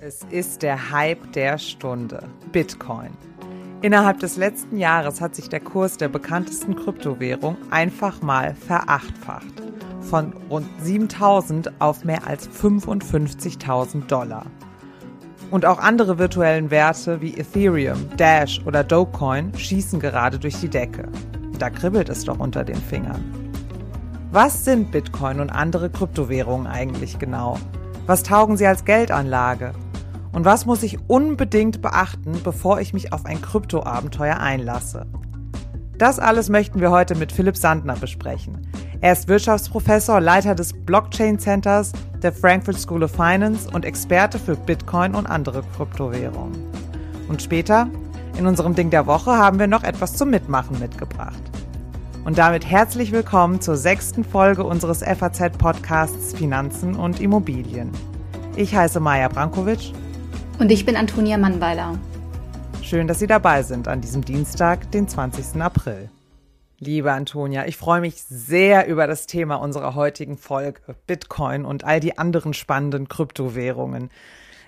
Es ist der Hype der Stunde. Bitcoin. Innerhalb des letzten Jahres hat sich der Kurs der bekanntesten Kryptowährung einfach mal verachtfacht. Von rund 7000 auf mehr als 55.000 Dollar. Und auch andere virtuellen Werte wie Ethereum, Dash oder Dogecoin schießen gerade durch die Decke. Da kribbelt es doch unter den Fingern. Was sind Bitcoin und andere Kryptowährungen eigentlich genau? Was taugen sie als Geldanlage? Und was muss ich unbedingt beachten, bevor ich mich auf ein Kryptoabenteuer einlasse? Das alles möchten wir heute mit Philipp Sandner besprechen. Er ist Wirtschaftsprofessor, Leiter des Blockchain Centers der Frankfurt School of Finance und Experte für Bitcoin und andere Kryptowährungen. Und später, in unserem Ding der Woche, haben wir noch etwas zum Mitmachen mitgebracht. Und damit herzlich willkommen zur sechsten Folge unseres FAZ-Podcasts Finanzen und Immobilien. Ich heiße Maja Brankovic. Und ich bin Antonia Mannweiler. Schön, dass Sie dabei sind an diesem Dienstag, den 20. April. Liebe Antonia, ich freue mich sehr über das Thema unserer heutigen Folge, Bitcoin und all die anderen spannenden Kryptowährungen.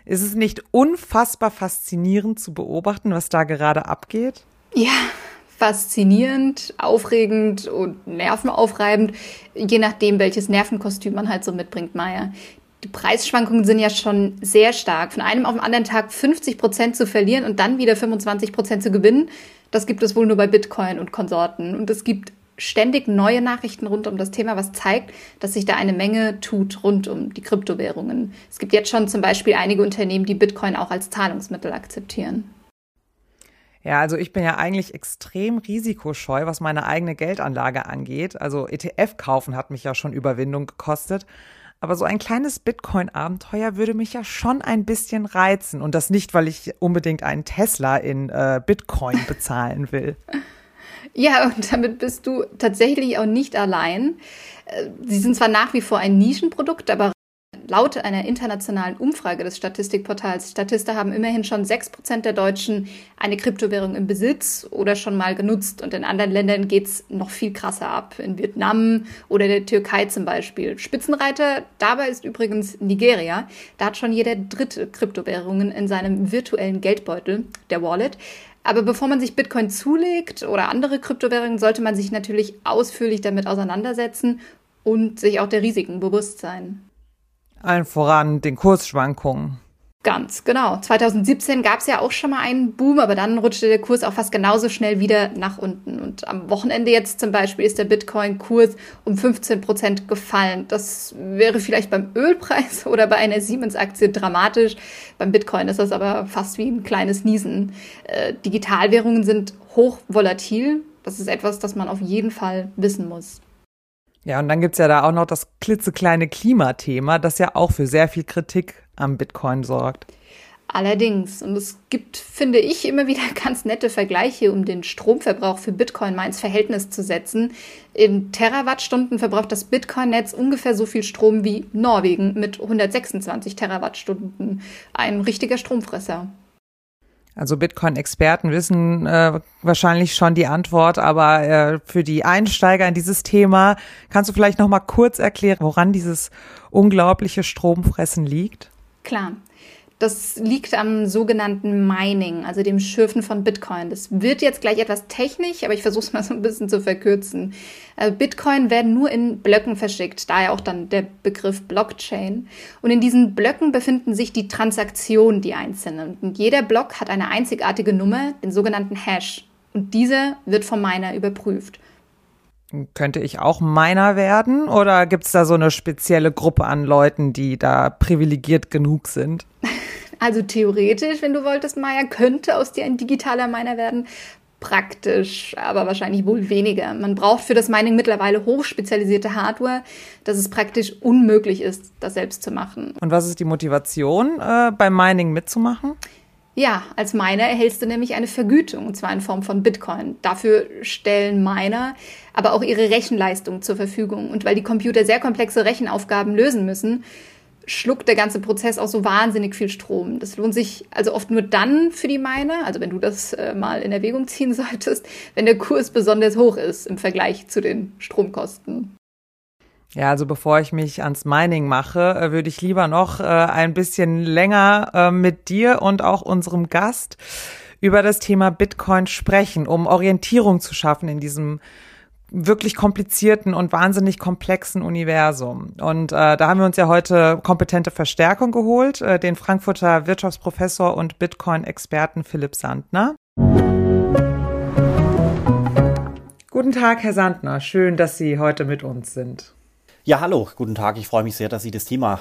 Ist es nicht unfassbar faszinierend zu beobachten, was da gerade abgeht? Ja, faszinierend, aufregend und nervenaufreibend, je nachdem, welches Nervenkostüm man halt so mitbringt, Maya. Die Preisschwankungen sind ja schon sehr stark. Von einem auf den anderen Tag 50 Prozent zu verlieren und dann wieder 25 Prozent zu gewinnen, das gibt es wohl nur bei Bitcoin und Konsorten. Und es gibt ständig neue Nachrichten rund um das Thema, was zeigt, dass sich da eine Menge tut rund um die Kryptowährungen. Es gibt jetzt schon zum Beispiel einige Unternehmen, die Bitcoin auch als Zahlungsmittel akzeptieren. Ja, also ich bin ja eigentlich extrem risikoscheu, was meine eigene Geldanlage angeht. Also ETF kaufen hat mich ja schon Überwindung gekostet. Aber so ein kleines Bitcoin-Abenteuer würde mich ja schon ein bisschen reizen. Und das nicht, weil ich unbedingt einen Tesla in äh, Bitcoin bezahlen will. Ja, und damit bist du tatsächlich auch nicht allein. Äh, sie sind zwar nach wie vor ein Nischenprodukt, aber Laut einer internationalen Umfrage des Statistikportals Statista haben immerhin schon 6% der Deutschen eine Kryptowährung im Besitz oder schon mal genutzt. Und in anderen Ländern geht es noch viel krasser ab. In Vietnam oder der Türkei zum Beispiel. Spitzenreiter dabei ist übrigens Nigeria. Da hat schon jeder dritte Kryptowährungen in seinem virtuellen Geldbeutel, der Wallet. Aber bevor man sich Bitcoin zulegt oder andere Kryptowährungen, sollte man sich natürlich ausführlich damit auseinandersetzen und sich auch der Risiken bewusst sein. Allen voran den Kursschwankungen. Ganz genau. 2017 gab es ja auch schon mal einen Boom, aber dann rutschte der Kurs auch fast genauso schnell wieder nach unten. Und am Wochenende jetzt zum Beispiel ist der Bitcoin-Kurs um 15 Prozent gefallen. Das wäre vielleicht beim Ölpreis oder bei einer Siemens-Aktie dramatisch. Beim Bitcoin ist das aber fast wie ein kleines Niesen. Äh, Digitalwährungen sind hochvolatil. Das ist etwas, das man auf jeden Fall wissen muss. Ja, und dann gibt's ja da auch noch das klitzekleine Klimathema, das ja auch für sehr viel Kritik am Bitcoin sorgt. Allerdings, und es gibt, finde ich, immer wieder ganz nette Vergleiche, um den Stromverbrauch für Bitcoin mal ins Verhältnis zu setzen. In Terawattstunden verbraucht das Bitcoin-Netz ungefähr so viel Strom wie Norwegen mit 126 Terawattstunden. Ein richtiger Stromfresser. Also Bitcoin-Experten wissen äh, wahrscheinlich schon die Antwort, aber äh, für die Einsteiger in dieses Thema kannst du vielleicht noch mal kurz erklären, woran dieses unglaubliche Stromfressen liegt? Klar. Das liegt am sogenannten Mining, also dem Schürfen von Bitcoin. Das wird jetzt gleich etwas technisch, aber ich versuche es mal so ein bisschen zu verkürzen. Äh, Bitcoin werden nur in Blöcken verschickt, daher auch dann der Begriff Blockchain. Und in diesen Blöcken befinden sich die Transaktionen, die einzelnen. Und jeder Block hat eine einzigartige Nummer, den sogenannten Hash. Und dieser wird vom Miner überprüft. Könnte ich auch Miner werden oder gibt es da so eine spezielle Gruppe an Leuten, die da privilegiert genug sind? Also theoretisch, wenn du wolltest, Maya, könnte aus dir ein digitaler Miner werden. Praktisch, aber wahrscheinlich wohl weniger. Man braucht für das Mining mittlerweile hochspezialisierte Hardware, dass es praktisch unmöglich ist, das selbst zu machen. Und was ist die Motivation, äh, beim Mining mitzumachen? Ja, als Miner erhältst du nämlich eine Vergütung, und zwar in Form von Bitcoin. Dafür stellen Miner aber auch ihre Rechenleistung zur Verfügung. Und weil die Computer sehr komplexe Rechenaufgaben lösen müssen, schluckt der ganze Prozess auch so wahnsinnig viel Strom. Das lohnt sich also oft nur dann für die Miner, also wenn du das äh, mal in Erwägung ziehen solltest, wenn der Kurs besonders hoch ist im Vergleich zu den Stromkosten. Ja, also bevor ich mich ans Mining mache, äh, würde ich lieber noch äh, ein bisschen länger äh, mit dir und auch unserem Gast über das Thema Bitcoin sprechen, um Orientierung zu schaffen in diesem wirklich komplizierten und wahnsinnig komplexen Universum. Und äh, da haben wir uns ja heute kompetente Verstärkung geholt, äh, den Frankfurter Wirtschaftsprofessor und Bitcoin-Experten Philipp Sandner. Guten Tag, Herr Sandner. Schön, dass Sie heute mit uns sind. Ja, hallo, guten Tag. Ich freue mich sehr, dass Sie das Thema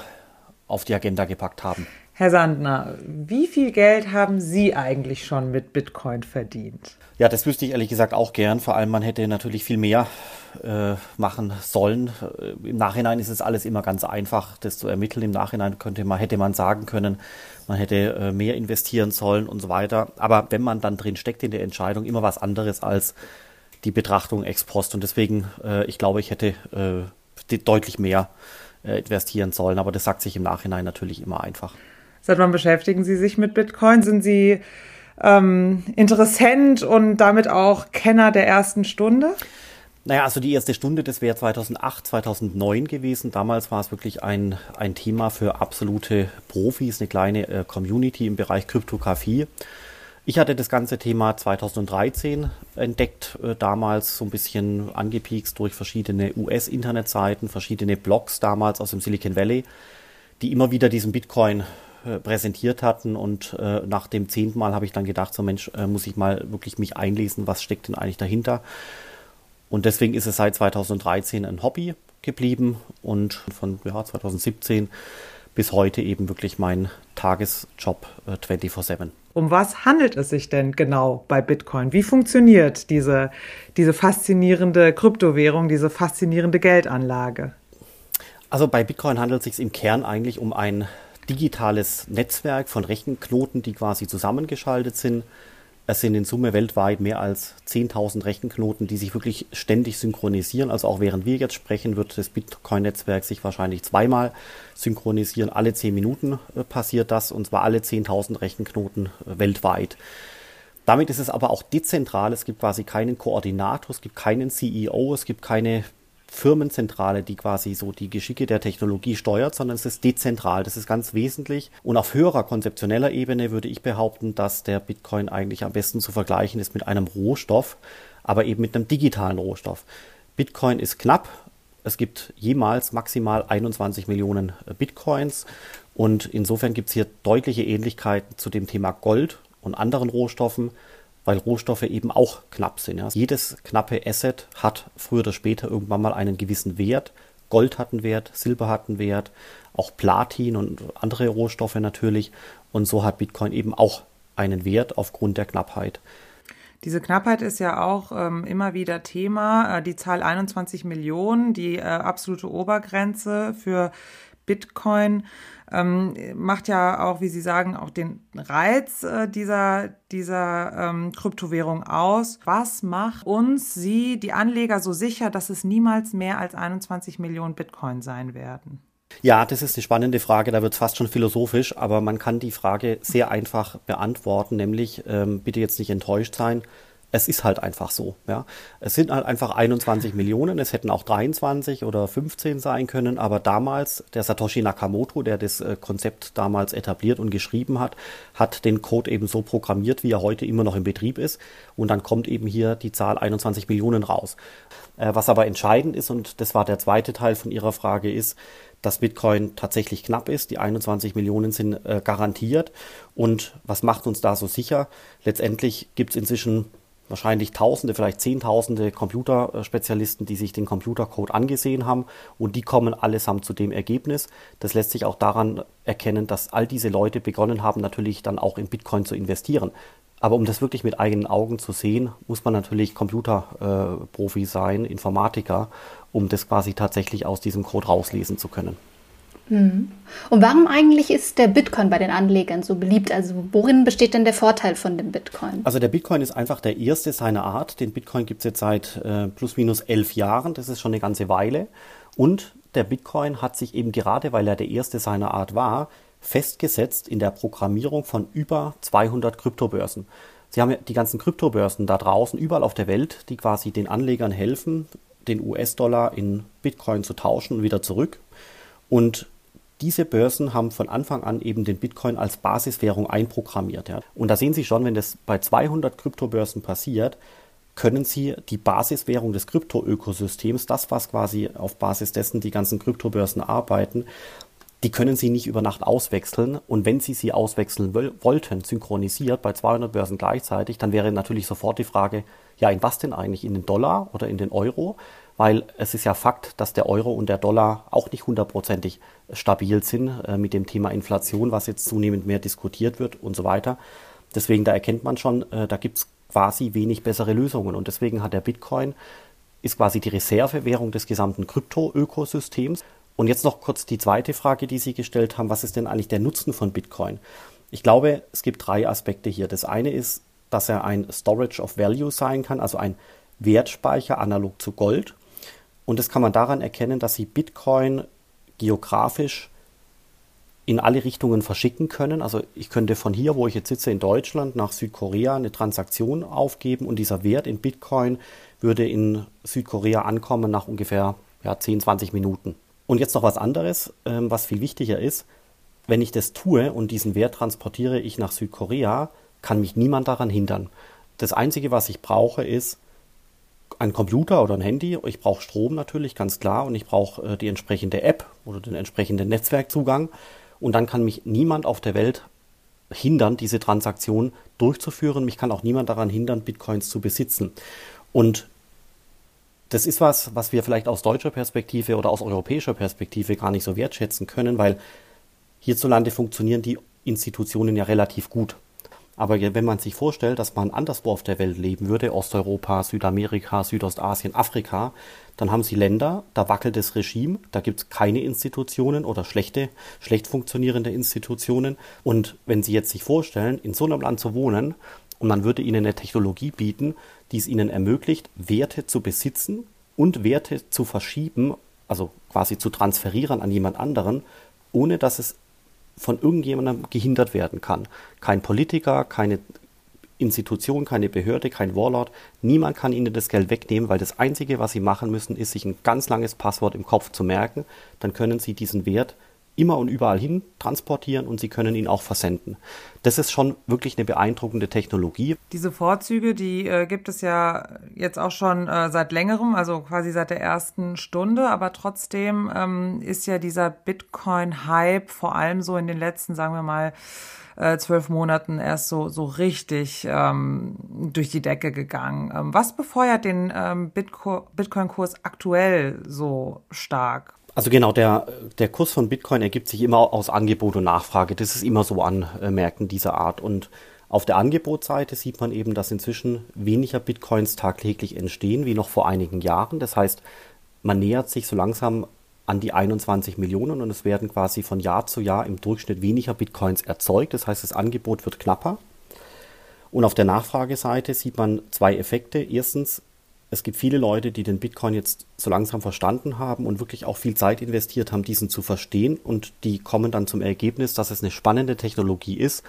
auf die Agenda gepackt haben. Herr Sandner, wie viel Geld haben Sie eigentlich schon mit Bitcoin verdient? Ja, das wüsste ich ehrlich gesagt auch gern. Vor allem, man hätte natürlich viel mehr äh, machen sollen. Äh, Im Nachhinein ist es alles immer ganz einfach, das zu ermitteln. Im Nachhinein könnte man, hätte man sagen können, man hätte äh, mehr investieren sollen und so weiter. Aber wenn man dann drin steckt in der Entscheidung, immer was anderes als die Betrachtung ex post. Und deswegen, äh, ich glaube, ich hätte äh, deutlich mehr äh, investieren sollen. Aber das sagt sich im Nachhinein natürlich immer einfach. Seit wann beschäftigen Sie sich mit Bitcoin? Sind Sie ähm, Interessent und damit auch Kenner der ersten Stunde? Naja, also die erste Stunde, das wäre 2008, 2009 gewesen. Damals war es wirklich ein, ein Thema für absolute Profis, eine kleine äh, Community im Bereich Kryptographie. Ich hatte das ganze Thema 2013 entdeckt, äh, damals so ein bisschen angepiekst durch verschiedene US-Internetseiten, verschiedene Blogs damals aus dem Silicon Valley, die immer wieder diesen Bitcoin präsentiert hatten und äh, nach dem zehnten Mal habe ich dann gedacht, so Mensch, äh, muss ich mal wirklich mich einlesen, was steckt denn eigentlich dahinter? Und deswegen ist es seit 2013 ein Hobby geblieben und von ja, 2017 bis heute eben wirklich mein Tagesjob äh, 24/7. Um was handelt es sich denn genau bei Bitcoin? Wie funktioniert diese, diese faszinierende Kryptowährung, diese faszinierende Geldanlage? Also bei Bitcoin handelt es sich im Kern eigentlich um ein digitales Netzwerk von Rechenknoten, die quasi zusammengeschaltet sind. Es sind in Summe weltweit mehr als 10.000 Rechenknoten, die sich wirklich ständig synchronisieren. Also auch während wir jetzt sprechen, wird das Bitcoin-Netzwerk sich wahrscheinlich zweimal synchronisieren. Alle 10 Minuten äh, passiert das und zwar alle 10.000 Rechenknoten äh, weltweit. Damit ist es aber auch dezentral. Es gibt quasi keinen Koordinator, es gibt keinen CEO, es gibt keine Firmenzentrale, die quasi so die Geschicke der Technologie steuert, sondern es ist dezentral. Das ist ganz wesentlich. Und auf höherer konzeptioneller Ebene würde ich behaupten, dass der Bitcoin eigentlich am besten zu vergleichen ist mit einem Rohstoff, aber eben mit einem digitalen Rohstoff. Bitcoin ist knapp. Es gibt jemals maximal 21 Millionen Bitcoins. Und insofern gibt es hier deutliche Ähnlichkeiten zu dem Thema Gold und anderen Rohstoffen weil Rohstoffe eben auch knapp sind. Ja. Jedes knappe Asset hat früher oder später irgendwann mal einen gewissen Wert. Gold hat einen Wert, Silber hat einen Wert, auch Platin und andere Rohstoffe natürlich. Und so hat Bitcoin eben auch einen Wert aufgrund der Knappheit. Diese Knappheit ist ja auch ähm, immer wieder Thema. Äh, die Zahl 21 Millionen, die äh, absolute Obergrenze für Bitcoin ähm, macht ja auch, wie Sie sagen, auch den Reiz äh, dieser, dieser ähm, Kryptowährung aus. Was macht uns, Sie, die Anleger, so sicher, dass es niemals mehr als 21 Millionen Bitcoin sein werden? Ja, das ist eine spannende Frage, da wird es fast schon philosophisch, aber man kann die Frage sehr einfach beantworten, nämlich ähm, bitte jetzt nicht enttäuscht sein, es ist halt einfach so. Ja. Es sind halt einfach 21 Millionen, es hätten auch 23 oder 15 sein können, aber damals, der Satoshi Nakamoto, der das äh, Konzept damals etabliert und geschrieben hat, hat den Code eben so programmiert, wie er heute immer noch im Betrieb ist. Und dann kommt eben hier die Zahl 21 Millionen raus. Äh, was aber entscheidend ist, und das war der zweite Teil von Ihrer Frage, ist, dass Bitcoin tatsächlich knapp ist. Die 21 Millionen sind äh, garantiert. Und was macht uns da so sicher? Letztendlich gibt es inzwischen wahrscheinlich Tausende, vielleicht Zehntausende Computerspezialisten, die sich den Computercode angesehen haben und die kommen allesamt zu dem Ergebnis. Das lässt sich auch daran erkennen, dass all diese Leute begonnen haben, natürlich dann auch in Bitcoin zu investieren. Aber um das wirklich mit eigenen Augen zu sehen, muss man natürlich Computerprofi äh, sein, Informatiker, um das quasi tatsächlich aus diesem Code rauslesen zu können. Mhm. Und warum eigentlich ist der Bitcoin bei den Anlegern so beliebt? Also worin besteht denn der Vorteil von dem Bitcoin? Also der Bitcoin ist einfach der erste seiner Art. Den Bitcoin gibt es jetzt seit äh, plus minus elf Jahren. Das ist schon eine ganze Weile. Und der Bitcoin hat sich eben gerade, weil er der erste seiner Art war, festgesetzt in der Programmierung von über 200 Kryptobörsen. Sie haben ja die ganzen Kryptobörsen da draußen, überall auf der Welt, die quasi den Anlegern helfen, den US-Dollar in Bitcoin zu tauschen und wieder zurück. Und diese Börsen haben von Anfang an eben den Bitcoin als Basiswährung einprogrammiert. Ja. Und da sehen Sie schon, wenn das bei 200 Kryptobörsen passiert, können Sie die Basiswährung des Krypto-Ökosystems, das was quasi auf Basis dessen die ganzen Kryptobörsen arbeiten, die können Sie nicht über Nacht auswechseln. Und wenn Sie sie auswechseln wollten, synchronisiert bei 200 Börsen gleichzeitig, dann wäre natürlich sofort die Frage, ja, in was denn eigentlich? In den Dollar oder in den Euro? Weil es ist ja Fakt, dass der Euro und der Dollar auch nicht hundertprozentig stabil sind äh, mit dem Thema Inflation, was jetzt zunehmend mehr diskutiert wird und so weiter. Deswegen, da erkennt man schon, äh, da gibt es quasi wenig bessere Lösungen. Und deswegen hat der Bitcoin, ist quasi die Reservewährung des gesamten Krypto-Ökosystems. Und jetzt noch kurz die zweite Frage, die Sie gestellt haben. Was ist denn eigentlich der Nutzen von Bitcoin? Ich glaube, es gibt drei Aspekte hier. Das eine ist, dass er ein Storage of Value sein kann, also ein Wertspeicher analog zu Gold. Und das kann man daran erkennen, dass Sie Bitcoin geografisch in alle Richtungen verschicken können. Also ich könnte von hier, wo ich jetzt sitze in Deutschland, nach Südkorea eine Transaktion aufgeben und dieser Wert in Bitcoin würde in Südkorea ankommen nach ungefähr ja, 10, 20 Minuten. Und jetzt noch was anderes, ähm, was viel wichtiger ist. Wenn ich das tue und diesen Wert transportiere ich nach Südkorea, kann mich niemand daran hindern. Das Einzige, was ich brauche, ist ein Computer oder ein Handy. Ich brauche Strom natürlich, ganz klar. Und ich brauche äh, die entsprechende App oder den entsprechenden Netzwerkzugang und dann kann mich niemand auf der Welt hindern, diese Transaktion durchzuführen. Mich kann auch niemand daran hindern, Bitcoins zu besitzen. Und das ist was, was wir vielleicht aus deutscher Perspektive oder aus europäischer Perspektive gar nicht so wertschätzen können, weil hierzulande funktionieren die Institutionen ja relativ gut. Aber wenn man sich vorstellt, dass man anderswo auf der Welt leben würde, Osteuropa, Südamerika, Südostasien, Afrika, dann haben sie Länder, da wackelt das Regime, da gibt es keine Institutionen oder schlechte, schlecht funktionierende Institutionen. Und wenn Sie jetzt sich vorstellen, in so einem Land zu wohnen und man würde ihnen eine Technologie bieten, die es ihnen ermöglicht, Werte zu besitzen und Werte zu verschieben, also quasi zu transferieren an jemand anderen, ohne dass es von irgendjemandem gehindert werden kann. Kein Politiker, keine Institution, keine Behörde, kein Warlord. Niemand kann ihnen das Geld wegnehmen, weil das Einzige, was sie machen müssen, ist, sich ein ganz langes Passwort im Kopf zu merken. Dann können sie diesen Wert immer und überall hin transportieren und sie können ihn auch versenden. Das ist schon wirklich eine beeindruckende Technologie. Diese Vorzüge, die äh, gibt es ja jetzt auch schon äh, seit längerem, also quasi seit der ersten Stunde, aber trotzdem ähm, ist ja dieser Bitcoin-Hype vor allem so in den letzten, sagen wir mal, äh, zwölf Monaten erst so, so richtig ähm, durch die Decke gegangen. Ähm, was befeuert den ähm, Bitcoin-Kurs aktuell so stark? Also genau, der, der Kurs von Bitcoin ergibt sich immer aus Angebot und Nachfrage. Das ist immer so an Märkten dieser Art. Und auf der Angebotsseite sieht man eben, dass inzwischen weniger Bitcoins tagtäglich entstehen wie noch vor einigen Jahren. Das heißt, man nähert sich so langsam an die 21 Millionen und es werden quasi von Jahr zu Jahr im Durchschnitt weniger Bitcoins erzeugt. Das heißt, das Angebot wird knapper. Und auf der Nachfrageseite sieht man zwei Effekte. Erstens, es gibt viele Leute, die den Bitcoin jetzt so langsam verstanden haben und wirklich auch viel Zeit investiert haben, diesen zu verstehen. Und die kommen dann zum Ergebnis, dass es eine spannende Technologie ist,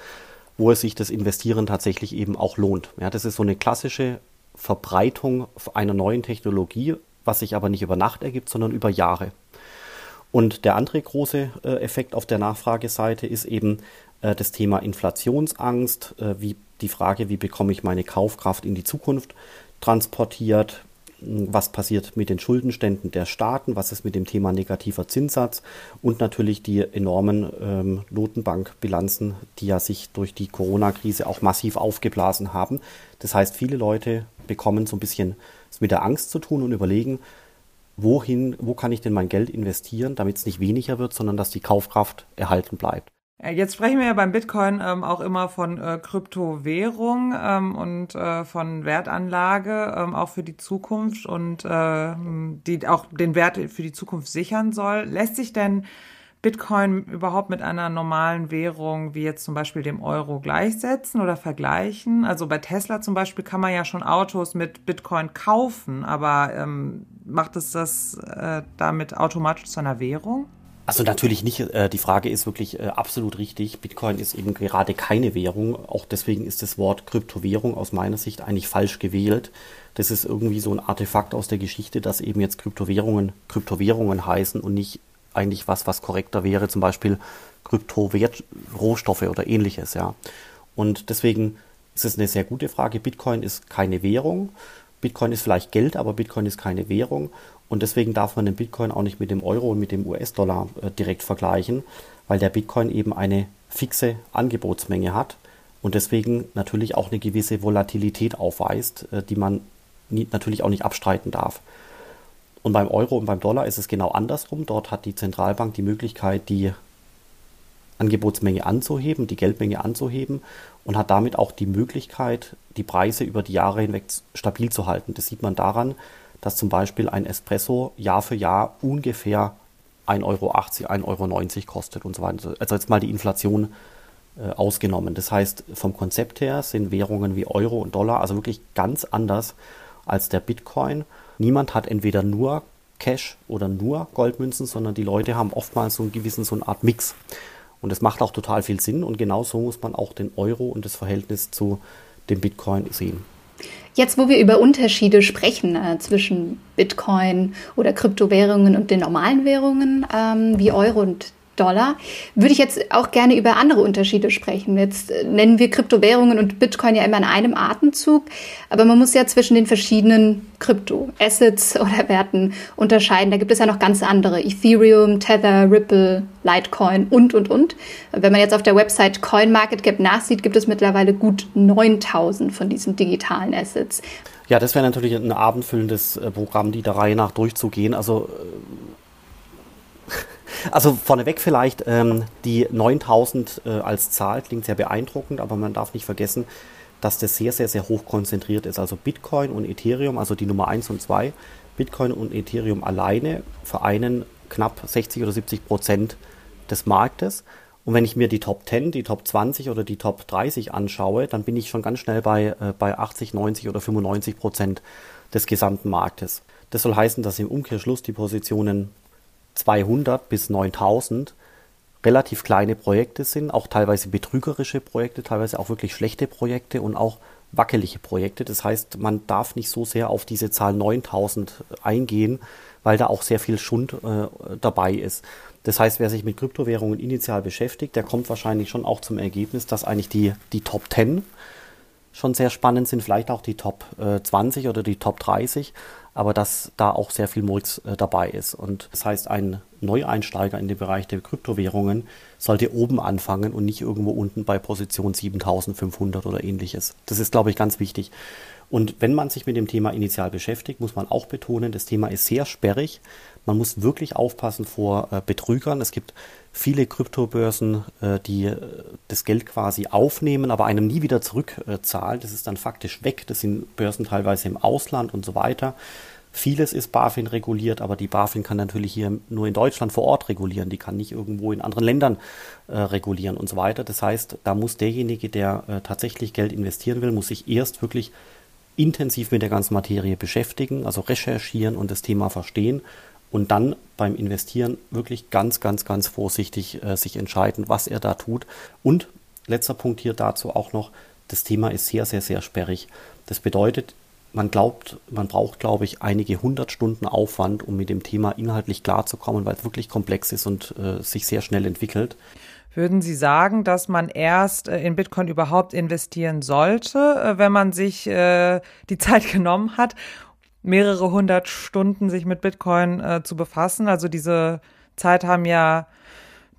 wo es sich das Investieren tatsächlich eben auch lohnt. Ja, das ist so eine klassische Verbreitung einer neuen Technologie, was sich aber nicht über Nacht ergibt, sondern über Jahre. Und der andere große äh, Effekt auf der Nachfrageseite ist eben äh, das Thema Inflationsangst, äh, wie die Frage, wie bekomme ich meine Kaufkraft in die Zukunft transportiert, was passiert mit den Schuldenständen der Staaten, was ist mit dem Thema negativer Zinssatz und natürlich die enormen ähm, Notenbankbilanzen, die ja sich durch die Corona-Krise auch massiv aufgeblasen haben. Das heißt, viele Leute bekommen so ein bisschen es mit der Angst zu tun und überlegen, wohin, wo kann ich denn mein Geld investieren, damit es nicht weniger wird, sondern dass die Kaufkraft erhalten bleibt. Jetzt sprechen wir ja beim Bitcoin ähm, auch immer von äh, Kryptowährung ähm, und äh, von Wertanlage, ähm, auch für die Zukunft und äh, die auch den Wert für die Zukunft sichern soll. Lässt sich denn Bitcoin überhaupt mit einer normalen Währung wie jetzt zum Beispiel dem Euro gleichsetzen oder vergleichen? Also bei Tesla zum Beispiel kann man ja schon Autos mit Bitcoin kaufen, aber ähm, macht es das äh, damit automatisch zu einer Währung? Also natürlich nicht. Äh, die Frage ist wirklich äh, absolut richtig. Bitcoin ist eben gerade keine Währung. Auch deswegen ist das Wort Kryptowährung aus meiner Sicht eigentlich falsch gewählt. Das ist irgendwie so ein Artefakt aus der Geschichte, dass eben jetzt Kryptowährungen Kryptowährungen heißen und nicht eigentlich was, was korrekter wäre, zum Beispiel Kryptorohstoffe oder ähnliches, ja. Und deswegen ist es eine sehr gute Frage. Bitcoin ist keine Währung. Bitcoin ist vielleicht Geld, aber Bitcoin ist keine Währung. Und deswegen darf man den Bitcoin auch nicht mit dem Euro und mit dem US-Dollar äh, direkt vergleichen, weil der Bitcoin eben eine fixe Angebotsmenge hat und deswegen natürlich auch eine gewisse Volatilität aufweist, äh, die man nie, natürlich auch nicht abstreiten darf. Und beim Euro und beim Dollar ist es genau andersrum. Dort hat die Zentralbank die Möglichkeit, die Angebotsmenge anzuheben, die Geldmenge anzuheben und hat damit auch die Möglichkeit, die Preise über die Jahre hinweg stabil zu halten. Das sieht man daran, dass zum Beispiel ein Espresso Jahr für Jahr ungefähr 1,80 Euro, 1,90 Euro kostet und so weiter. Also jetzt mal die Inflation äh, ausgenommen. Das heißt, vom Konzept her sind Währungen wie Euro und Dollar also wirklich ganz anders als der Bitcoin. Niemand hat entweder nur Cash oder nur Goldmünzen, sondern die Leute haben oftmals so einen gewissen, so eine Art Mix. Und das macht auch total viel Sinn und genauso muss man auch den Euro und das Verhältnis zu dem Bitcoin sehen. Jetzt, wo wir über Unterschiede sprechen äh, zwischen Bitcoin oder Kryptowährungen und den normalen Währungen ähm, wie Euro und Dollar, würde ich jetzt auch gerne über andere Unterschiede sprechen. Jetzt äh, nennen wir Kryptowährungen und Bitcoin ja immer in einem Atemzug, aber man muss ja zwischen den verschiedenen Krypto-Assets oder Werten unterscheiden. Da gibt es ja noch ganz andere. Ethereum, Tether, Ripple, Litecoin und, und, und. Wenn man jetzt auf der Website CoinMarketCap nachsieht, gibt es mittlerweile gut 9000 von diesen digitalen Assets. Ja, das wäre natürlich ein abendfüllendes äh, Programm, die der Reihe nach durchzugehen. Also äh, also vorneweg vielleicht, ähm, die 9000 äh, als Zahl klingt sehr beeindruckend, aber man darf nicht vergessen, dass das sehr, sehr, sehr hoch konzentriert ist. Also Bitcoin und Ethereum, also die Nummer 1 und 2, Bitcoin und Ethereum alleine vereinen knapp 60 oder 70 Prozent des Marktes. Und wenn ich mir die Top 10, die Top 20 oder die Top 30 anschaue, dann bin ich schon ganz schnell bei, äh, bei 80, 90 oder 95 Prozent des gesamten Marktes. Das soll heißen, dass im Umkehrschluss die Positionen 200 bis 9000 relativ kleine Projekte sind, auch teilweise betrügerische Projekte, teilweise auch wirklich schlechte Projekte und auch wackelige Projekte. Das heißt, man darf nicht so sehr auf diese Zahl 9000 eingehen, weil da auch sehr viel Schund äh, dabei ist. Das heißt, wer sich mit Kryptowährungen initial beschäftigt, der kommt wahrscheinlich schon auch zum Ergebnis, dass eigentlich die, die Top 10 schon sehr spannend sind, vielleicht auch die Top äh, 20 oder die Top 30 aber dass da auch sehr viel Murks äh, dabei ist. Und das heißt, ein Neueinsteiger in den Bereich der Kryptowährungen sollte oben anfangen und nicht irgendwo unten bei Position 7500 oder ähnliches. Das ist, glaube ich, ganz wichtig. Und wenn man sich mit dem Thema initial beschäftigt, muss man auch betonen, das Thema ist sehr sperrig. Man muss wirklich aufpassen vor äh, Betrügern. Es gibt viele Kryptobörsen, äh, die äh, das Geld quasi aufnehmen, aber einem nie wieder zurückzahlen. das ist dann faktisch weg. Das sind Börsen teilweise im Ausland und so weiter. Vieles ist BaFin reguliert, aber die BaFin kann natürlich hier nur in Deutschland vor Ort regulieren. Die kann nicht irgendwo in anderen Ländern äh, regulieren und so weiter. Das heißt, da muss derjenige, der äh, tatsächlich Geld investieren will, muss sich erst wirklich intensiv mit der ganzen Materie beschäftigen, also recherchieren und das Thema verstehen und dann beim Investieren wirklich ganz, ganz, ganz vorsichtig äh, sich entscheiden, was er da tut. Und letzter Punkt hier dazu auch noch, das Thema ist sehr, sehr, sehr sperrig. Das bedeutet, man glaubt, man braucht, glaube ich, einige hundert Stunden Aufwand, um mit dem Thema inhaltlich klarzukommen, weil es wirklich komplex ist und äh, sich sehr schnell entwickelt. Würden Sie sagen, dass man erst äh, in Bitcoin überhaupt investieren sollte, äh, wenn man sich äh, die Zeit genommen hat, mehrere hundert Stunden sich mit Bitcoin äh, zu befassen? Also diese Zeit haben ja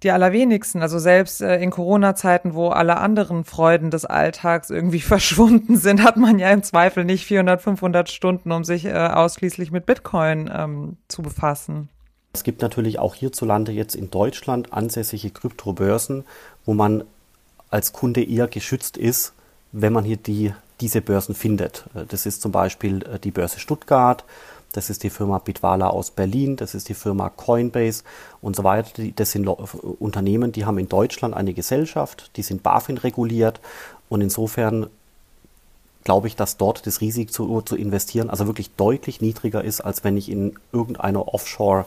die allerwenigsten. Also selbst äh, in Corona-Zeiten, wo alle anderen Freuden des Alltags irgendwie verschwunden sind, hat man ja im Zweifel nicht 400, 500 Stunden, um sich äh, ausschließlich mit Bitcoin ähm, zu befassen. Es gibt natürlich auch hierzulande jetzt in Deutschland ansässige Kryptobörsen, wo man als Kunde eher geschützt ist, wenn man hier die, diese Börsen findet. Äh, das ist zum Beispiel äh, die Börse Stuttgart, das ist die Firma Bitwala aus Berlin, das ist die Firma Coinbase und so weiter. Das sind Unternehmen, die haben in Deutschland eine Gesellschaft, die sind BaFin reguliert und insofern glaube ich, dass dort das Risiko zu, zu investieren also wirklich deutlich niedriger ist, als wenn ich in irgendeiner Offshore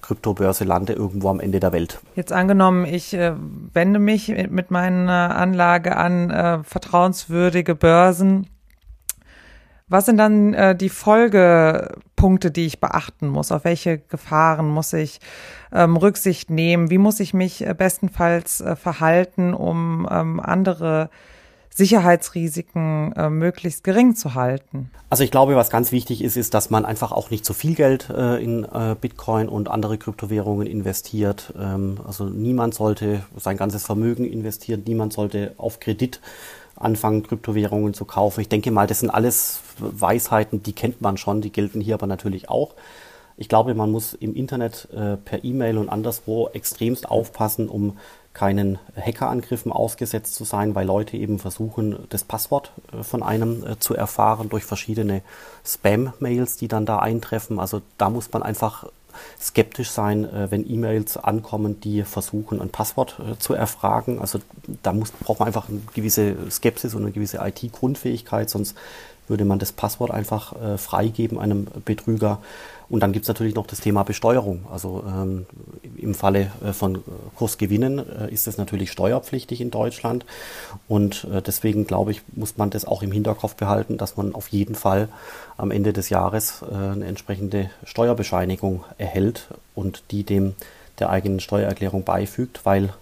Kryptobörse lande irgendwo am Ende der Welt. Jetzt angenommen, ich äh, wende mich mit meiner Anlage an äh, vertrauenswürdige Börsen. Was sind dann äh, die Folgepunkte, die ich beachten muss? Auf welche Gefahren muss ich ähm, Rücksicht nehmen? Wie muss ich mich äh, bestenfalls äh, verhalten, um ähm, andere Sicherheitsrisiken äh, möglichst gering zu halten? Also ich glaube, was ganz wichtig ist, ist, dass man einfach auch nicht zu viel Geld äh, in äh, Bitcoin und andere Kryptowährungen investiert. Ähm, also niemand sollte sein ganzes Vermögen investieren, niemand sollte auf Kredit anfangen, Kryptowährungen zu kaufen. Ich denke mal, das sind alles Weisheiten, die kennt man schon, die gelten hier aber natürlich auch. Ich glaube, man muss im Internet äh, per E-Mail und anderswo extremst aufpassen, um keinen Hackerangriffen ausgesetzt zu sein, weil Leute eben versuchen, das Passwort äh, von einem äh, zu erfahren durch verschiedene Spam-Mails, die dann da eintreffen. Also da muss man einfach skeptisch sein, äh, wenn E-Mails ankommen, die versuchen, ein Passwort zu erfragen. Also da muss, braucht man einfach eine gewisse Skepsis und eine gewisse IT-Grundfähigkeit, sonst würde man das Passwort einfach freigeben einem Betrüger. Und dann gibt es natürlich noch das Thema Besteuerung. Also ähm, im Falle äh, von Kursgewinnen äh, ist das natürlich steuerpflichtig in Deutschland. Und äh, deswegen glaube ich, muss man das auch im Hinterkopf behalten, dass man auf jeden Fall am Ende des Jahres äh, eine entsprechende Steuerbescheinigung erhält und die dem der eigenen Steuererklärung beifügt, weil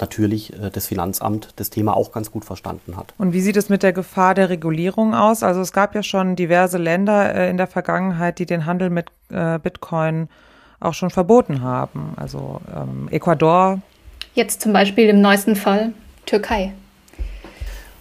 natürlich äh, das Finanzamt das Thema auch ganz gut verstanden hat. Und wie sieht es mit der Gefahr der Regulierung aus? Also es gab ja schon diverse Länder äh, in der Vergangenheit, die den Handel mit äh, Bitcoin auch schon verboten haben. Also ähm, Ecuador. Jetzt zum Beispiel im neuesten Fall Türkei.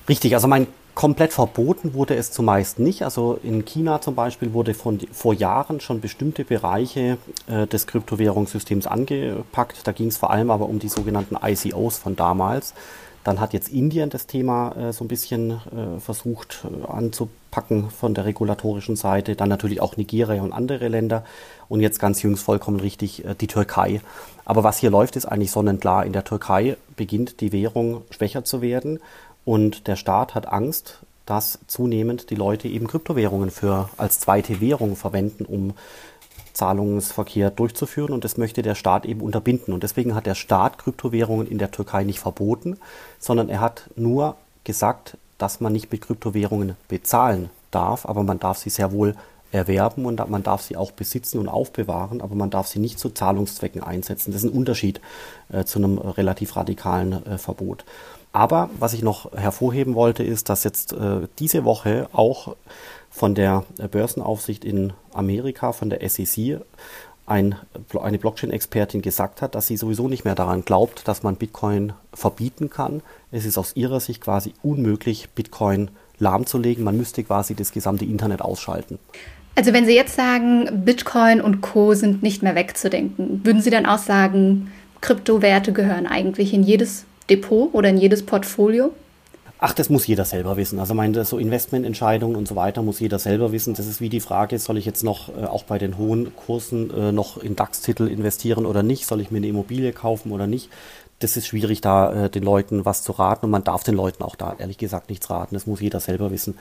Richtig, also mein Komplett verboten wurde es zumeist nicht. Also in China zum Beispiel wurde von, vor Jahren schon bestimmte Bereiche äh, des Kryptowährungssystems angepackt. Da ging es vor allem aber um die sogenannten ICOs von damals. Dann hat jetzt Indien das Thema äh, so ein bisschen äh, versucht äh, anzupacken von der regulatorischen Seite. Dann natürlich auch Nigeria und andere Länder. Und jetzt ganz jüngst vollkommen richtig äh, die Türkei. Aber was hier läuft, ist eigentlich sonnenklar. In der Türkei beginnt die Währung schwächer zu werden. Und der Staat hat Angst, dass zunehmend die Leute eben Kryptowährungen für als zweite Währung verwenden, um Zahlungsverkehr durchzuführen. Und das möchte der Staat eben unterbinden. Und deswegen hat der Staat Kryptowährungen in der Türkei nicht verboten, sondern er hat nur gesagt, dass man nicht mit Kryptowährungen bezahlen darf, aber man darf sie sehr wohl erwerben und man darf sie auch besitzen und aufbewahren, aber man darf sie nicht zu Zahlungszwecken einsetzen. Das ist ein Unterschied äh, zu einem relativ radikalen äh, Verbot. Aber was ich noch hervorheben wollte, ist, dass jetzt äh, diese Woche auch von der Börsenaufsicht in Amerika, von der SEC, ein, eine Blockchain-Expertin gesagt hat, dass sie sowieso nicht mehr daran glaubt, dass man Bitcoin verbieten kann. Es ist aus ihrer Sicht quasi unmöglich, Bitcoin lahmzulegen. Man müsste quasi das gesamte Internet ausschalten. Also wenn Sie jetzt sagen, Bitcoin und Co sind nicht mehr wegzudenken, würden Sie dann auch sagen, Kryptowerte gehören eigentlich in jedes Depot oder in jedes Portfolio? Ach, das muss jeder selber wissen. Also meine, so Investmententscheidungen und so weiter muss jeder selber wissen. Das ist wie die Frage, soll ich jetzt noch äh, auch bei den hohen Kursen äh, noch in DAX-Titel investieren oder nicht? Soll ich mir eine Immobilie kaufen oder nicht? Das ist schwierig, da äh, den Leuten was zu raten und man darf den Leuten auch da ehrlich gesagt nichts raten. Das muss jeder selber wissen.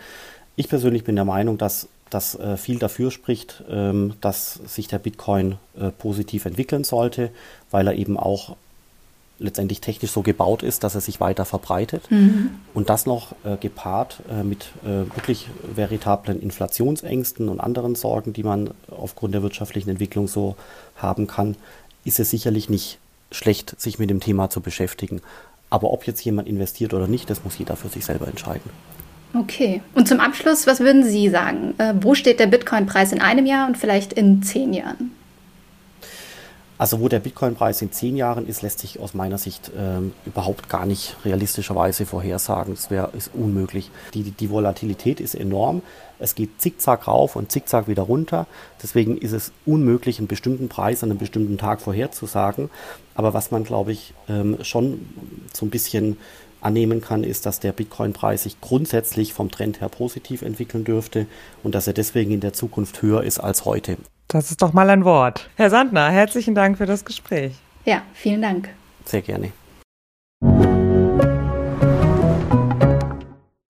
Ich persönlich bin der Meinung, dass das äh, viel dafür spricht, ähm, dass sich der Bitcoin äh, positiv entwickeln sollte, weil er eben auch letztendlich technisch so gebaut ist, dass er sich weiter verbreitet. Mhm. Und das noch äh, gepaart äh, mit äh, wirklich veritablen Inflationsängsten und anderen Sorgen, die man aufgrund der wirtschaftlichen Entwicklung so haben kann, ist es sicherlich nicht schlecht, sich mit dem Thema zu beschäftigen. Aber ob jetzt jemand investiert oder nicht, das muss jeder für sich selber entscheiden. Okay. Und zum Abschluss, was würden Sie sagen? Äh, wo steht der Bitcoin-Preis in einem Jahr und vielleicht in zehn Jahren? Also wo der Bitcoin-Preis in zehn Jahren ist, lässt sich aus meiner Sicht ähm, überhaupt gar nicht realistischerweise vorhersagen. Das wäre ist unmöglich. Die, die Volatilität ist enorm. Es geht zickzack rauf und zickzack wieder runter. Deswegen ist es unmöglich, einen bestimmten Preis an einem bestimmten Tag vorherzusagen. Aber was man, glaube ich, ähm, schon so ein bisschen annehmen kann, ist, dass der Bitcoin-Preis sich grundsätzlich vom Trend her positiv entwickeln dürfte und dass er deswegen in der Zukunft höher ist als heute. Das ist doch mal ein Wort. Herr Sandner, herzlichen Dank für das Gespräch. Ja, vielen Dank. Sehr gerne.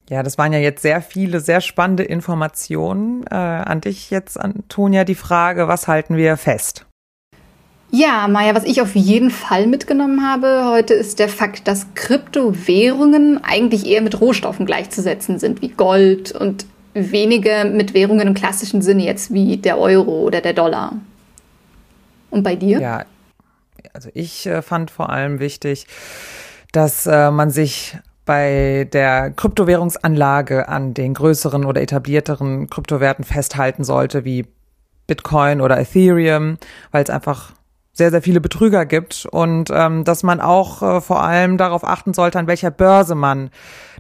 Ja, das waren ja jetzt sehr viele, sehr spannende Informationen. Äh, an dich jetzt, Antonia, die Frage, was halten wir fest? Ja, Maja, was ich auf jeden Fall mitgenommen habe heute ist der Fakt, dass Kryptowährungen eigentlich eher mit Rohstoffen gleichzusetzen sind, wie Gold und weniger mit Währungen im klassischen Sinne jetzt wie der Euro oder der Dollar. Und bei dir? Ja, also ich äh, fand vor allem wichtig, dass äh, man sich bei der Kryptowährungsanlage an den größeren oder etablierteren Kryptowerten festhalten sollte, wie Bitcoin oder Ethereum, weil es einfach sehr, sehr viele Betrüger gibt und ähm, dass man auch äh, vor allem darauf achten sollte, an welcher Börse man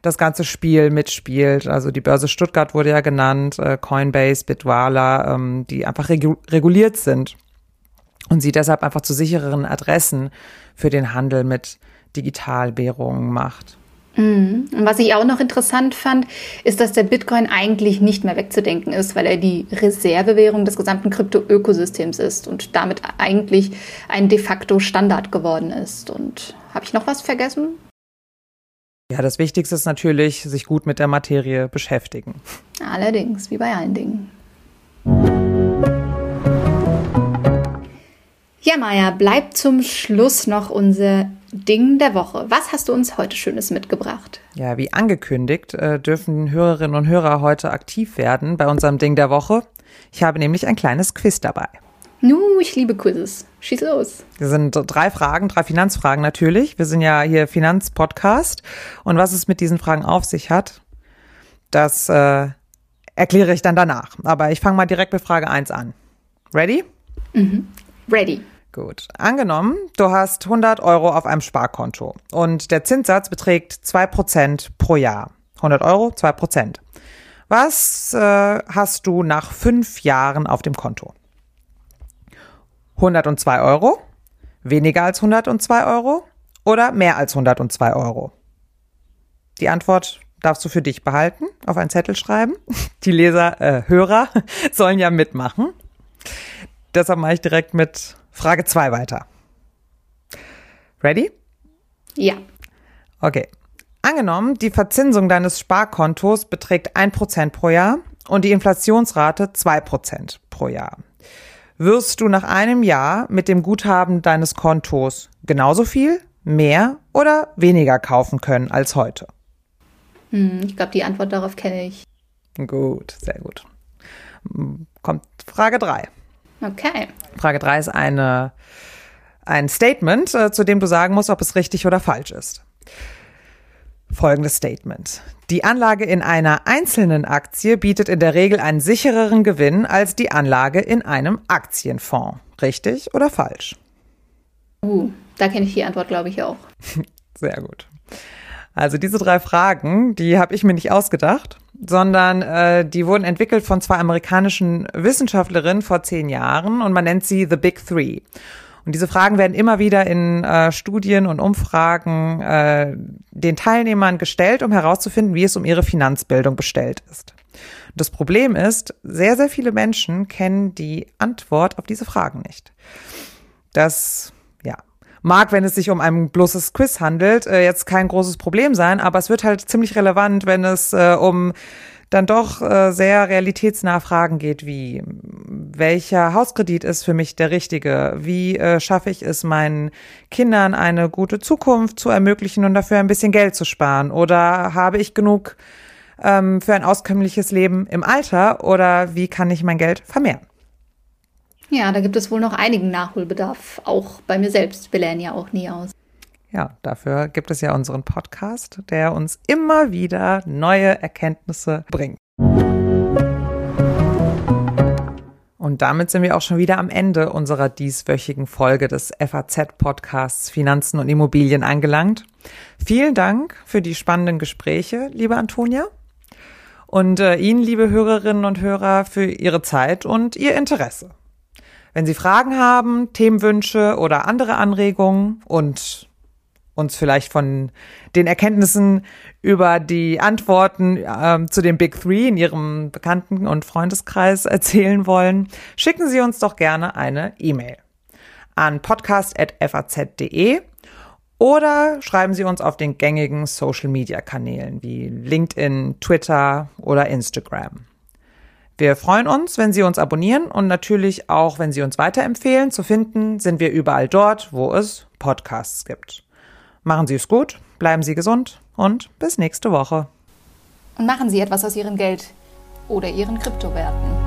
das ganze Spiel mitspielt. Also die Börse Stuttgart wurde ja genannt, äh, Coinbase, Bitwala, ähm, die einfach regu reguliert sind und sie deshalb einfach zu sichereren Adressen für den Handel mit Digitalwährungen macht. Mhm. Und was ich auch noch interessant fand, ist, dass der Bitcoin eigentlich nicht mehr wegzudenken ist, weil er die Reservewährung des gesamten Krypto-Ökosystems ist und damit eigentlich ein de facto Standard geworden ist. Und habe ich noch was vergessen? Ja, das Wichtigste ist natürlich, sich gut mit der Materie beschäftigen. Allerdings, wie bei allen Dingen. Ja, Maja, bleibt zum Schluss noch unser Ding der Woche. Was hast du uns heute Schönes mitgebracht? Ja, wie angekündigt, äh, dürfen Hörerinnen und Hörer heute aktiv werden bei unserem Ding der Woche. Ich habe nämlich ein kleines Quiz dabei. Nu, ich liebe Quizzes. Schieß los. Wir sind drei Fragen, drei Finanzfragen natürlich. Wir sind ja hier Finanzpodcast. Und was es mit diesen Fragen auf sich hat, das äh, erkläre ich dann danach. Aber ich fange mal direkt mit Frage 1 an. Ready? Mhm. Ready. Gut. Angenommen, du hast 100 Euro auf einem Sparkonto und der Zinssatz beträgt 2% pro Jahr. 100 Euro, 2%. Was äh, hast du nach fünf Jahren auf dem Konto? 102 Euro, weniger als 102 Euro oder mehr als 102 Euro? Die Antwort darfst du für dich behalten, auf einen Zettel schreiben. Die Leser, äh, Hörer sollen ja mitmachen. Deshalb mache ich direkt mit Frage 2 weiter. Ready? Ja. Okay. Angenommen, die Verzinsung deines Sparkontos beträgt 1% pro Jahr und die Inflationsrate 2% pro Jahr. Wirst du nach einem Jahr mit dem Guthaben deines Kontos genauso viel, mehr oder weniger kaufen können als heute? Hm, ich glaube, die Antwort darauf kenne ich. Gut, sehr gut. Kommt Frage 3. Okay. Frage 3 ist eine, ein Statement, äh, zu dem du sagen musst, ob es richtig oder falsch ist. Folgendes Statement. Die Anlage in einer einzelnen Aktie bietet in der Regel einen sichereren Gewinn als die Anlage in einem Aktienfonds. Richtig oder falsch? Uh, da kenne ich die Antwort, glaube ich, auch. Sehr gut. Also diese drei Fragen, die habe ich mir nicht ausgedacht, sondern äh, die wurden entwickelt von zwei amerikanischen Wissenschaftlerinnen vor zehn Jahren und man nennt sie The Big Three. Und diese Fragen werden immer wieder in äh, Studien und Umfragen äh, den Teilnehmern gestellt, um herauszufinden, wie es um ihre Finanzbildung bestellt ist. Das Problem ist, sehr, sehr viele Menschen kennen die Antwort auf diese Fragen nicht. Das mag, wenn es sich um ein bloßes Quiz handelt, äh, jetzt kein großes Problem sein, aber es wird halt ziemlich relevant, wenn es äh, um dann doch äh, sehr realitätsnahe Fragen geht, wie welcher Hauskredit ist für mich der richtige? Wie äh, schaffe ich es, meinen Kindern eine gute Zukunft zu ermöglichen und dafür ein bisschen Geld zu sparen? Oder habe ich genug ähm, für ein auskömmliches Leben im Alter? Oder wie kann ich mein Geld vermehren? Ja, da gibt es wohl noch einigen Nachholbedarf, auch bei mir selbst. Wir lernen ja auch nie aus. Ja, dafür gibt es ja unseren Podcast, der uns immer wieder neue Erkenntnisse bringt. Und damit sind wir auch schon wieder am Ende unserer dieswöchigen Folge des FAZ-Podcasts Finanzen und Immobilien angelangt. Vielen Dank für die spannenden Gespräche, liebe Antonia. Und äh, Ihnen, liebe Hörerinnen und Hörer, für Ihre Zeit und Ihr Interesse. Wenn Sie Fragen haben, Themenwünsche oder andere Anregungen und uns vielleicht von den Erkenntnissen über die Antworten äh, zu den Big Three in Ihrem Bekannten- und Freundeskreis erzählen wollen, schicken Sie uns doch gerne eine E-Mail an podcast.faz.de oder schreiben Sie uns auf den gängigen Social-Media-Kanälen wie LinkedIn, Twitter oder Instagram. Wir freuen uns, wenn Sie uns abonnieren und natürlich auch, wenn Sie uns weiterempfehlen. Zu finden sind wir überall dort, wo es Podcasts gibt. Machen Sie es gut, bleiben Sie gesund und bis nächste Woche. Und machen Sie etwas aus Ihrem Geld oder Ihren Kryptowerten.